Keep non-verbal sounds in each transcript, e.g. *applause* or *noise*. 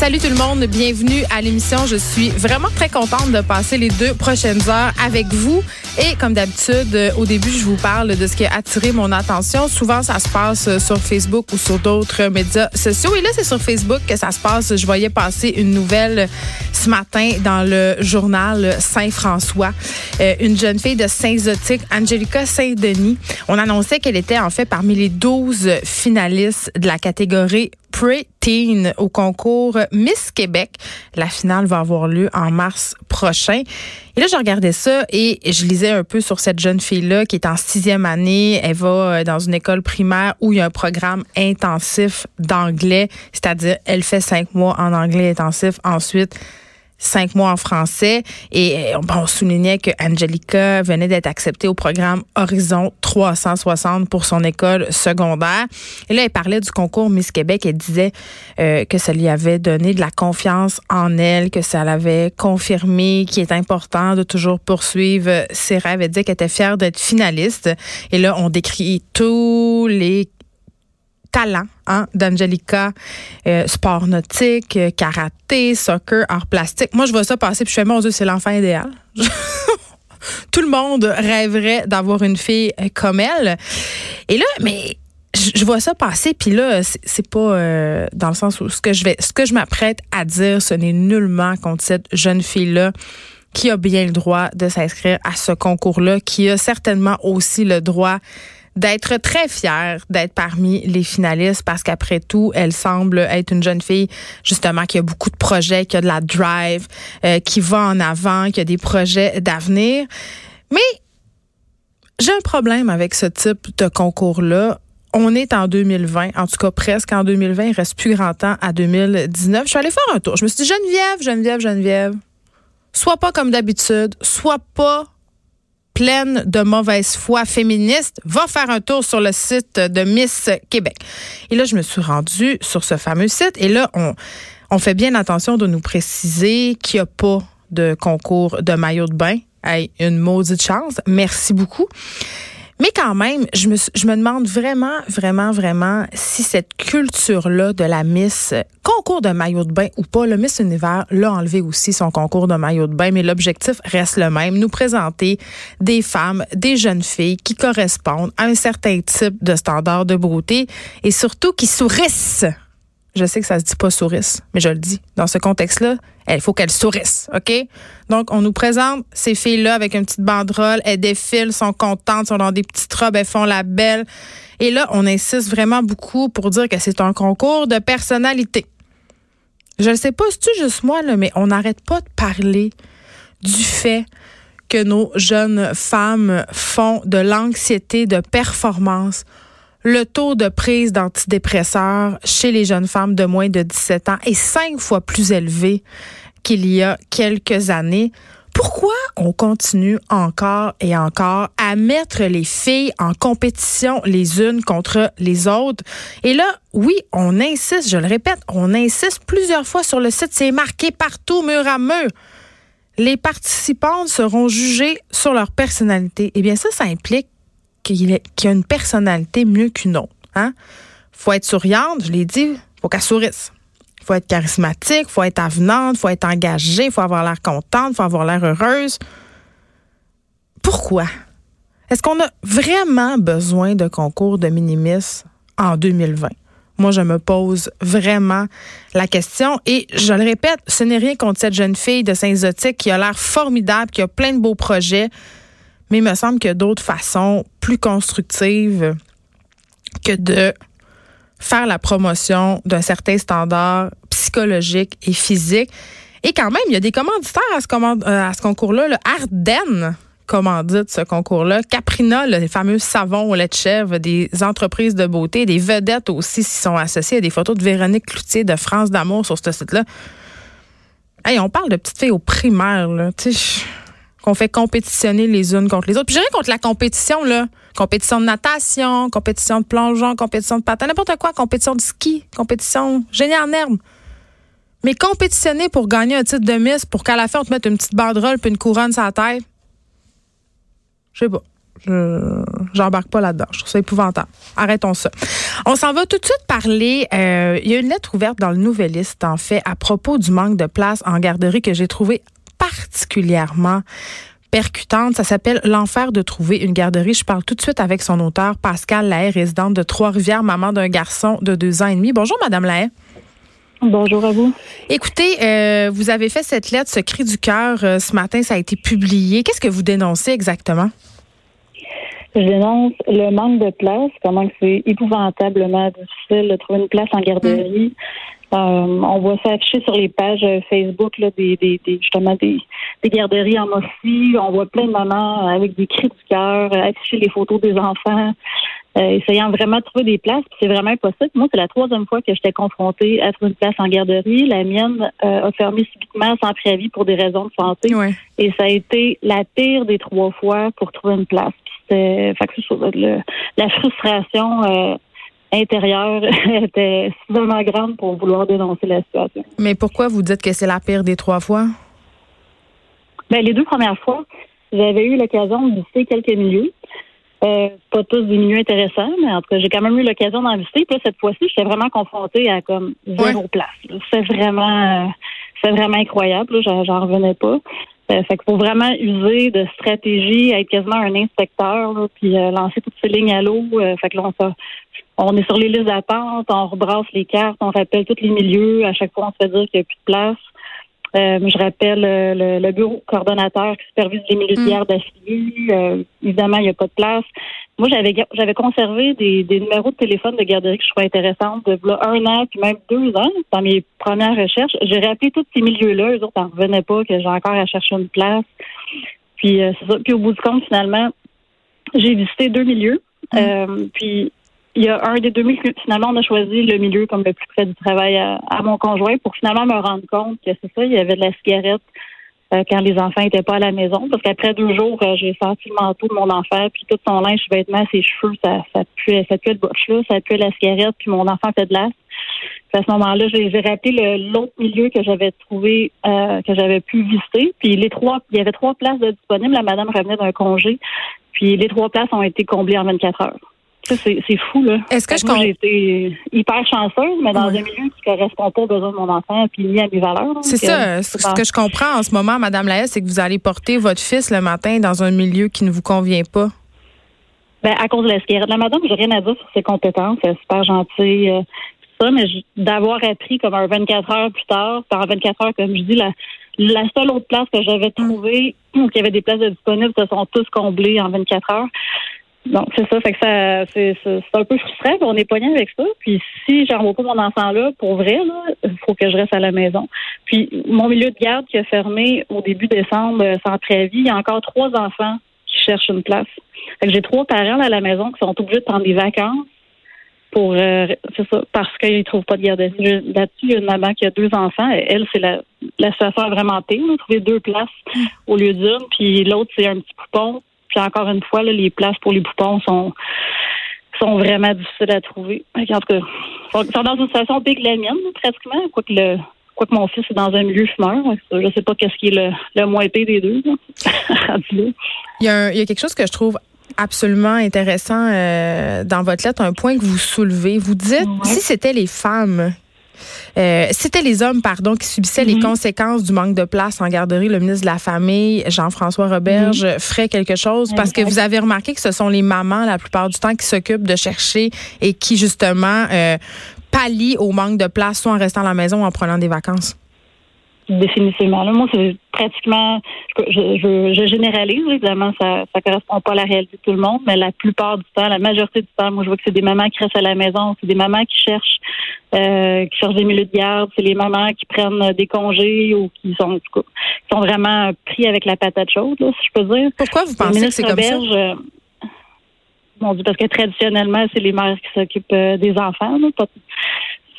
Salut tout le monde, bienvenue à l'émission. Je suis vraiment très contente de passer les deux prochaines heures avec vous. Et comme d'habitude, euh, au début, je vous parle de ce qui a attiré mon attention. Souvent, ça se passe euh, sur Facebook ou sur d'autres médias sociaux. Et là, c'est sur Facebook que ça se passe. Je voyais passer une nouvelle ce matin dans le journal Saint-François. Euh, une jeune fille de Saint-Zotique, Angelica Saint-Denis. On annonçait qu'elle était en fait parmi les 12 finalistes de la catégorie Pre-Teen au concours Miss Québec. La finale va avoir lieu en mars prochain. Et là, je regardais ça et je lisais un peu sur cette jeune fille-là qui est en sixième année. Elle va euh, dans une école primaire où il y a un programme intensif d'anglais, c'est-à-dire elle fait cinq mois en anglais intensif. Ensuite, cinq mois en français. Et euh, bon, on soulignait que Angelica venait d'être acceptée au programme Horizon 360 pour son école secondaire. Et là, elle parlait du concours Miss Québec. Elle disait euh, que ça lui avait donné de la confiance en elle, que ça l'avait confirmé qu'il est important de toujours poursuivre ses rêves. Elle disait qu'elle était fière d'être finaliste. Et là, on décrit tous les talent hein, d'Angelica, euh, sport nautique, euh, karaté, soccer, art plastique. Moi, je vois ça passer puis je fais, mon Dieu, c'est l'enfant idéal. *laughs* Tout le monde rêverait d'avoir une fille euh, comme elle. Et là, mais je vois ça passer puis là c'est pas dans le sens où ce que je vais ce que je m'apprête à dire ce n'est nullement contre cette jeune fille là qui a bien le droit de s'inscrire à ce concours là qui a certainement aussi le droit d'être très fière d'être parmi les finalistes parce qu'après tout, elle semble être une jeune fille justement qui a beaucoup de projets, qui a de la drive, euh, qui va en avant, qui a des projets d'avenir. Mais j'ai un problème avec ce type de concours-là. On est en 2020, en tout cas presque en 2020. Il reste plus grand temps à 2019. Je suis allée faire un tour. Je me suis dit, Geneviève, Geneviève, Geneviève, sois pas comme d'habitude, sois pas pleine de mauvaise foi féministe, va faire un tour sur le site de Miss Québec. Et là, je me suis rendue sur ce fameux site et là, on, on fait bien attention de nous préciser qu'il n'y a pas de concours de maillot de bain. Hey, une maudite chance. Merci beaucoup. Mais quand même, je me, je me demande vraiment, vraiment, vraiment si cette culture-là de la Miss concours de maillot de bain ou pas, le Miss Univers l'a enlevé aussi son concours de maillot de bain, mais l'objectif reste le même, nous présenter des femmes, des jeunes filles qui correspondent à un certain type de standard de beauté et surtout qui sourissent. Je sais que ça se dit pas sourisse, mais je le dis. Dans ce contexte-là, il faut qu'elles sourissent, OK? Donc, on nous présente ces filles-là avec une petite banderole. Elles défilent, sont contentes, sont dans des petites robes, elles font la belle. Et là, on insiste vraiment beaucoup pour dire que c'est un concours de personnalité. Je ne sais pas si tu juste moi, là, mais on n'arrête pas de parler du fait que nos jeunes femmes font de l'anxiété de performance le taux de prise d'antidépresseurs chez les jeunes femmes de moins de 17 ans est cinq fois plus élevé qu'il y a quelques années. Pourquoi on continue encore et encore à mettre les filles en compétition les unes contre les autres? Et là, oui, on insiste, je le répète, on insiste plusieurs fois sur le site, c'est marqué partout, mur à mur. Les participantes seront jugées sur leur personnalité. Eh bien, ça, ça implique qu'il a une personnalité mieux qu'une autre. Hein? faut être souriante, je l'ai dit, faut qu'elle sourisse. Faut être charismatique, faut être avenante, faut être engagée, faut avoir l'air contente, faut avoir l'air heureuse. Pourquoi? Est-ce qu'on a vraiment besoin de concours de minimis en 2020? Moi, je me pose vraiment la question. Et je le répète, ce n'est rien contre cette jeune fille de Saint-Zotique qui a l'air formidable, qui a plein de beaux projets, mais il me semble qu'il y a d'autres façons plus constructives que de faire la promotion d'un certain standard psychologique et physique. Et quand même, il y a des commanditaires à ce, euh, concours-là. Le Ardennes commandite ce concours-là. Caprina, les fameux savons au lait de chèvre, des entreprises de beauté, des vedettes aussi s'y sont associées. des photos de Véronique Cloutier de France d'amour sur ce site-là. Hey, on parle de petites filles au primaire, là. Tu sais, qu'on fait compétitionner les unes contre les autres. Puis j'ai rien contre la compétition, là. Compétition de natation, compétition de plongeon, compétition de patin, n'importe quoi, compétition de ski, compétition génie en. Mais compétitionner pour gagner un titre de Miss, pour qu'à la fin, on te mette une petite banderole puis une couronne sur la tête, je sais pas. Je, J'embarque pas là-dedans. Je trouve ça épouvantable. Arrêtons ça. On s'en va tout de suite parler. Euh, il y a une lettre ouverte dans le Nouvelliste, en fait, à propos du manque de place en garderie que j'ai trouvé particulièrement percutante. Ça s'appelle L'enfer de trouver une garderie. Je parle tout de suite avec son auteur, Pascal Lahaye, résidente de Trois-Rivières, maman d'un garçon de deux ans et demi. Bonjour, Madame Lahaye. Bonjour à vous. Écoutez, euh, vous avez fait cette lettre, ce cri du cœur, euh, ce matin, ça a été publié. Qu'est-ce que vous dénoncez exactement? Je dénonce le manque de place, comment c'est épouvantablement difficile de trouver une place en garderie. Euh, on voit ça affiché sur les pages Facebook là, des, des, justement des, des garderies en Mossie. On voit plein de mamans avec des cris du cœur, afficher les photos des enfants. Euh, essayant vraiment de trouver des places. C'est vraiment impossible. Moi, c'est la troisième fois que j'étais confrontée à trouver une place en garderie. La mienne euh, a fermé subitement sans préavis pour des raisons de santé. Et ça a été la pire des trois fois pour trouver une place. C'était, le, la frustration euh, intérieure *laughs* était suffisamment grande pour vouloir dénoncer la situation. Mais pourquoi vous dites que c'est la pire des trois fois? Ben, les deux premières fois, j'avais eu l'occasion de visiter quelques milieux. Euh, pas tous des milieux intéressants, mais en tout cas, j'ai quand même eu l'occasion d'en visiter. Puis cette fois-ci, j'étais vraiment confrontée à comme zéro place. C'est vraiment, euh, c'est vraiment incroyable. J'en revenais pas. Euh, fait qu'il faut vraiment user de stratégie, être quasiment un inspecteur, puis euh, lancer toutes ces lignes à l'eau. fait que là, on, on est sur les listes d'attente, on rebrasse les cartes, on rappelle tous les milieux. À chaque fois, on se fait dire qu'il n'y a plus de place. Euh, je rappelle euh, le, bureau coordonnateur qui supervise les milieux de d'affiliés. Euh, évidemment, il n'y a pas de place. Moi, j'avais j'avais conservé des, numéros de téléphone de garderie que je trouvais intéressants de là, un an, puis même deux ans, dans mes premières recherches. J'ai rappelé tous ces milieux-là. Eux autres n'en revenaient pas, que j'ai encore à chercher une place. Puis, c'est ça. Puis au bout du compte, finalement, j'ai visité deux milieux. Mm. puis il y a un des deux milieux, finalement, on a choisi le milieu comme le plus près du travail à, mon conjoint pour finalement me rendre compte que c'est ça, il y avait de la cigarette euh, quand les enfants n'étaient pas à la maison. Parce qu'après deux jours, euh, j'ai senti le manteau de mon enfant, puis tout son linge, ses vêtements, ses cheveux, ça, ça puait, ça puait le bouche là, ça puait la cigarette, puis mon enfant fait de l'as. À ce moment-là, j'ai rappelé l'autre milieu que j'avais trouvé, euh, que j'avais pu visiter. Puis les trois, il y avait trois places disponibles. La madame revenait d'un congé. Puis les trois places ont été comblées en 24 heures. C'est fou, là. Est-ce que je Moi, j'ai été hyper chanceuse, mais dans un milieu qui correspond pas aux besoins de mon enfant puis ni à mes valeurs. C'est ça. Ce que je comprends en ce moment, Madame Laès, c'est que vous allez porter votre fils le matin dans un milieu qui ne vous convient pas. Ben, à cause de la cigarette. La madame, j'ai rien à dire sur ses compétences. Elle est super gentille. Euh, ça, mais d'avoir appris comme un 24 heures plus tard, par 24 heures, comme je dis, la, la seule autre place que j'avais trouvée, *clears throat* où il y avait des places disponibles, se sont tous comblées en 24 heures. Donc, c'est ça. Fait que ça, c'est, un peu frustrant. On est poigné avec ça. Puis, si j'envoie pas mon enfant là, pour vrai, il faut que je reste à la maison. Puis, mon milieu de garde qui a fermé au début décembre euh, sans préavis, il y a encore trois enfants qui cherchent une place. Fait que j'ai trois parents à la maison qui sont obligés de prendre des vacances pour, euh, c'est ça, parce qu'ils trouvent pas de garde. Là-dessus, il y a une maman qui a deux enfants. Elle, c'est la, la situation vraiment pire. Trouvé deux places au lieu d'une. Puis, l'autre, c'est un petit coupon puis encore une fois, là, les places pour les poupons sont sont vraiment difficiles à trouver. En tout cas, ils sont dans une situation pire que la mienne, pratiquement, quoique le quoique mon fils est dans un milieu fumeur. Je sais pas qu'est-ce qui est le, le moins pire des deux. *laughs* il, y a il y a quelque chose que je trouve absolument intéressant euh, dans votre lettre, un point que vous soulevez. Vous dites, si c'était les femmes euh, c'était les hommes, pardon, qui subissaient les mhm. conséquences du manque de place en garderie. Le ministre de la Famille, Jean-François Roberge, mhm. ferait quelque chose parce que vous avez remarqué que ce sont les mamans la plupart du temps qui s'occupent de chercher et qui justement euh, pallient au manque de place, soit en restant à la maison ou en prenant des vacances définitivement. Là, moi, c'est pratiquement, je, je, généralise, évidemment, ça ne correspond pas à la réalité de tout le monde, mais la plupart du temps, la majorité du temps, moi, je vois que c'est des mamans qui restent à la maison, c'est des mamans qui cherchent, euh, qui cherchent des milieux de garde, c'est les mamans qui prennent des congés ou qui sont, qui sont vraiment pris avec la patate chaude, là, si je peux dire. Pourquoi vous pensez que c'est comme ça? Euh, bon, parce que traditionnellement, c'est les mères qui s'occupent euh, des enfants. Là,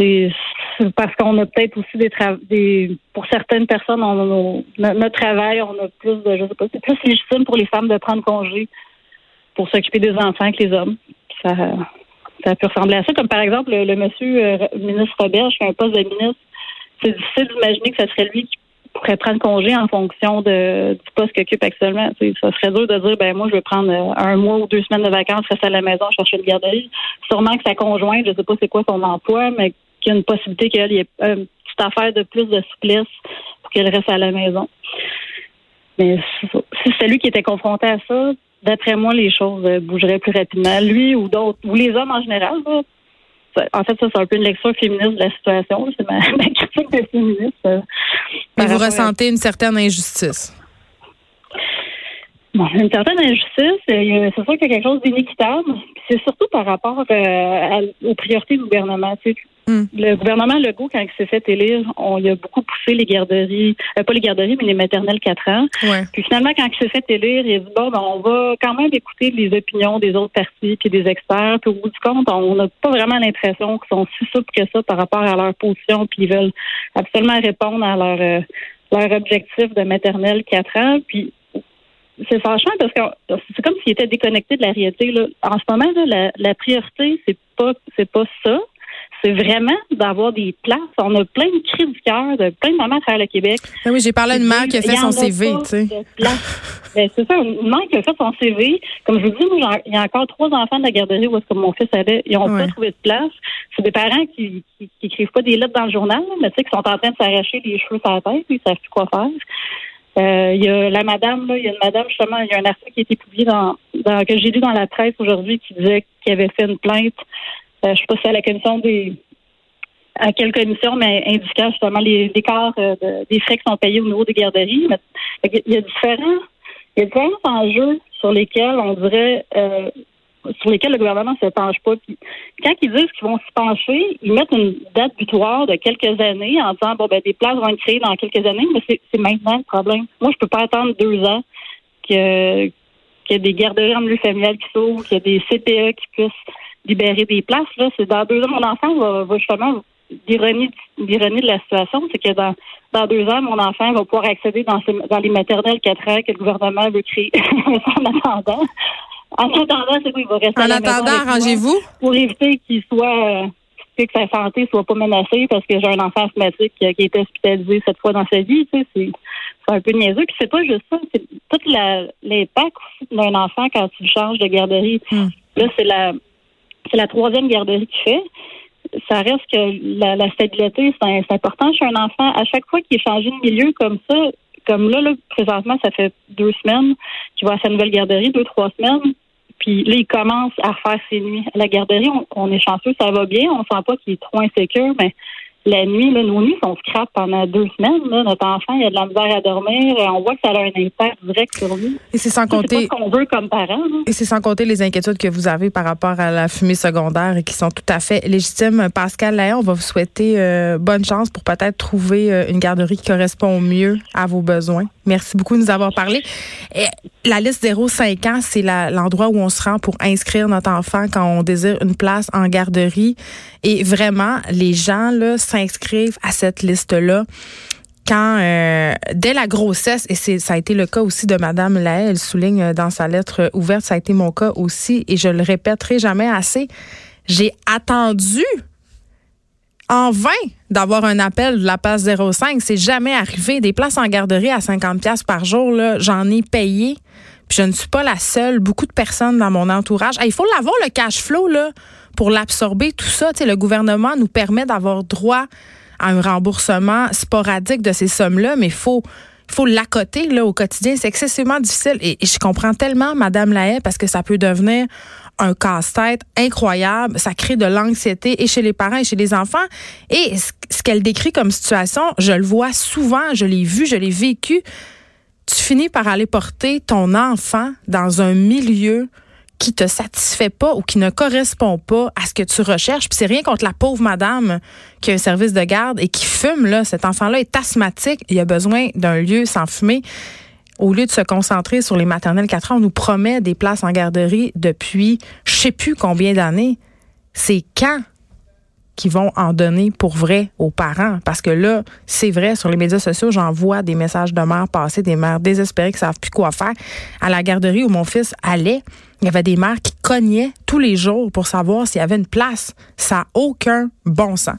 c'est parce qu'on a peut-être aussi des, des pour certaines personnes, on notre travail, on a plus de, je sais pas, c'est plus légitime pour les femmes de prendre congé pour s'occuper des enfants que les hommes. Ça, ça peut ressembler à ça, comme par exemple le, monsieur euh, ministre Robert, qui a un poste de ministre. C'est difficile d'imaginer que ce serait lui qui pourrait prendre congé en fonction du poste qu'il occupe actuellement. ça serait dur de dire, ben moi, je vais prendre euh, un mois ou deux semaines de vacances, rester à la maison, chercher une garderie. Sûrement que sa conjointe, je sais pas c'est quoi son emploi, mais qu'il y a une possibilité qu'elle ait une petite affaire de plus de souplesse pour qu'elle reste à la maison. Mais si c'est lui qui était confronté à ça, d'après moi, les choses euh, bougeraient plus rapidement. Lui ou d'autres, ou les hommes en général, en fait, ça, c'est un peu une lecture féministe de la situation. C'est *laughs* ma, critique de féministe. Euh, Mais vous ressentez une certaine injustice. Bon, une certaine injustice, c'est sûr qu'il y a quelque chose d'inéquitable. C'est surtout par rapport euh, aux priorités du gouvernement. Hmm. Le gouvernement Legault, quand il s'est fait élire, on il a beaucoup poussé les garderies, euh, pas les garderies, mais les maternelles 4 ans. Puis finalement, quand il s'est fait élire, il a dit bon, ben, on va quand même écouter les opinions des autres partis puis des experts. Puis au bout du compte, on n'a pas vraiment l'impression qu'ils sont si souples que ça par rapport à leur position, puis ils veulent absolument répondre à leur euh, leur objectif de maternelle 4 ans. Puis c'est fâchant parce que c'est comme s'il était déconnecté de la réalité. Là. En ce moment, là, la, la priorité, c'est pas c'est pas ça c'est vraiment d'avoir des places. On a plein de cris du cœur de plein de mamans à travers le Québec. Ah oui, j'ai parlé à une mère qui a fait son CV, tu sais. Ben, c'est ça, une mère qui a fait son CV. Comme je vous dis, il y a encore trois enfants de la garderie où est-ce que mon fils allait. Ils n'ont pas trouvé de place. C'est des parents qui, n'écrivent pas des lettres dans le journal, mais tu sais, qui sont en train de s'arracher les cheveux sur la tête, puis ils savent plus quoi faire. Euh, il y a la madame, il y a une madame, justement, il y a un article qui a été publié dans, dans que j'ai lu dans la presse aujourd'hui qui disait qu'il avait fait une plainte euh, je ne sais pas si à la commission des à quelle commission, mais indiquant justement les écarts euh, des frais qui sont payés au niveau des garderies. il y a différents, il y a différents enjeux sur lesquels on dirait euh, sur lesquels le gouvernement ne se penche pas. quand ils disent qu'ils vont s'y pencher, ils mettent une date butoir de quelques années en disant bon ben des places vont être créées dans quelques années, mais c'est maintenant le problème. Moi, je peux pas attendre deux ans que des garderies en milieu familial qui s'ouvrent, qu'il y ait des CPE qui puissent libérer des places. Là, c'est dans deux ans, mon enfant va, va justement l'ironie de la situation, c'est que dans, dans deux ans, mon enfant va pouvoir accéder dans, dans les maternelles quatre ans que le gouvernement veut créer. *laughs* en attendant, en attendant, c'est quoi, il va rester en à la attendant, arrangez-vous pour éviter qu'il soit euh, que sa santé soit pas menacée parce que j'ai un enfant asthmatique qui, a été hospitalisé cette fois dans sa vie. Tu sais, c'est, un peu niaiseux. Puis c'est pas juste ça, c'est tout l'impact d'un enfant quand tu le changes de garderie. Hmm. Là, c'est la c'est la troisième garderie qu'il fait. Ça reste que la, stabilité, c'est important chez un enfant. À chaque fois qu'il est changé de milieu comme ça, comme là, là, présentement, ça fait deux semaines qu'il va à sa nouvelle garderie, deux, trois semaines. Puis là, il commence à faire ses nuits. À la garderie, on, on est chanceux, ça va bien. On sent pas qu'il est trop insécure, mais la nuit, là, nos nuits sont scrap pendant deux semaines. Là. Notre enfant, il a de la misère à dormir. On voit que ça a un impact direct sur lui. Et c'est sans compter. ce qu'on veut comme parents. Et c'est sans compter les inquiétudes que vous avez par rapport à la fumée secondaire et qui sont tout à fait légitimes. Pascal Layon, on va vous souhaiter euh, bonne chance pour peut-être trouver euh, une garderie qui correspond mieux à vos besoins. Merci beaucoup de nous avoir parlé. Et la liste 0-5 ans, c'est l'endroit où on se rend pour inscrire notre enfant quand on désire une place en garderie. Et vraiment, les gens là s'inscrivent à cette liste-là quand euh, dès la grossesse et c'est ça a été le cas aussi de madame Lahaye, elle souligne euh, dans sa lettre ouverte, ça a été mon cas aussi et je le répéterai jamais assez. J'ai attendu en vain d'avoir un appel de la passe 05. C'est jamais arrivé. Des places en garderie à 50 pièces par jour, là, j'en ai payé. Puis je ne suis pas la seule. Beaucoup de personnes dans mon entourage. il faut l'avoir le cash flow là pour l'absorber tout ça. le gouvernement nous permet d'avoir droit à un remboursement sporadique de ces sommes-là, mais il faut faut l'accoter au quotidien. C'est excessivement difficile et, je comprends tellement Madame Lahaye parce que ça peut devenir un casse-tête incroyable. Ça crée de l'anxiété et chez les parents et chez les enfants. Et ce qu'elle décrit comme situation, je le vois souvent, je l'ai vu, je l'ai vécu. Tu finis par aller porter ton enfant dans un milieu qui te satisfait pas ou qui ne correspond pas à ce que tu recherches. Puis c'est rien contre la pauvre madame qui a un service de garde et qui fume là. Cet enfant-là est asthmatique. Il a besoin d'un lieu sans fumer au lieu de se concentrer sur les maternelles 4 ans, on nous promet des places en garderie depuis je sais plus combien d'années. C'est quand qu'ils vont en donner pour vrai aux parents. Parce que là, c'est vrai, sur les médias sociaux, j'en vois des messages de mères passer, des mères désespérées qui savent plus quoi faire. À la garderie où mon fils allait, il y avait des mères qui cognaient tous les jours pour savoir s'il y avait une place. Ça n'a aucun bon sens.